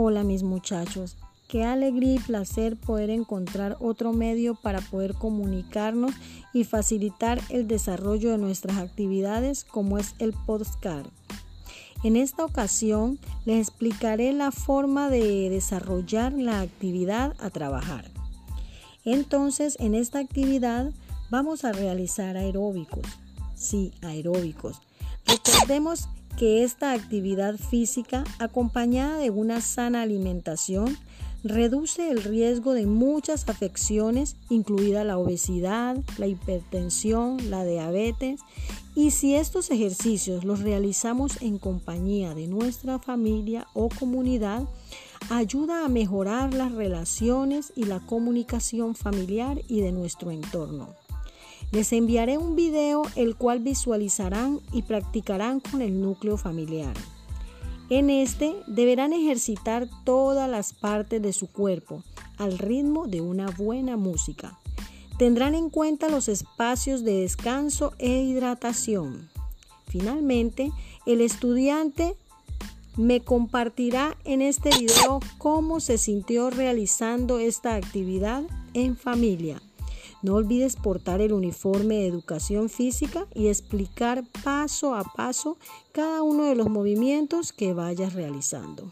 Hola mis muchachos, qué alegría y placer poder encontrar otro medio para poder comunicarnos y facilitar el desarrollo de nuestras actividades como es el podcast. En esta ocasión les explicaré la forma de desarrollar la actividad a trabajar. Entonces, en esta actividad vamos a realizar aeróbicos. Sí, aeróbicos. Recordemos que esta actividad física acompañada de una sana alimentación reduce el riesgo de muchas afecciones, incluida la obesidad, la hipertensión, la diabetes, y si estos ejercicios los realizamos en compañía de nuestra familia o comunidad, ayuda a mejorar las relaciones y la comunicación familiar y de nuestro entorno. Les enviaré un video el cual visualizarán y practicarán con el núcleo familiar. En este deberán ejercitar todas las partes de su cuerpo al ritmo de una buena música. Tendrán en cuenta los espacios de descanso e hidratación. Finalmente, el estudiante me compartirá en este video cómo se sintió realizando esta actividad en familia. No olvides portar el uniforme de educación física y explicar paso a paso cada uno de los movimientos que vayas realizando.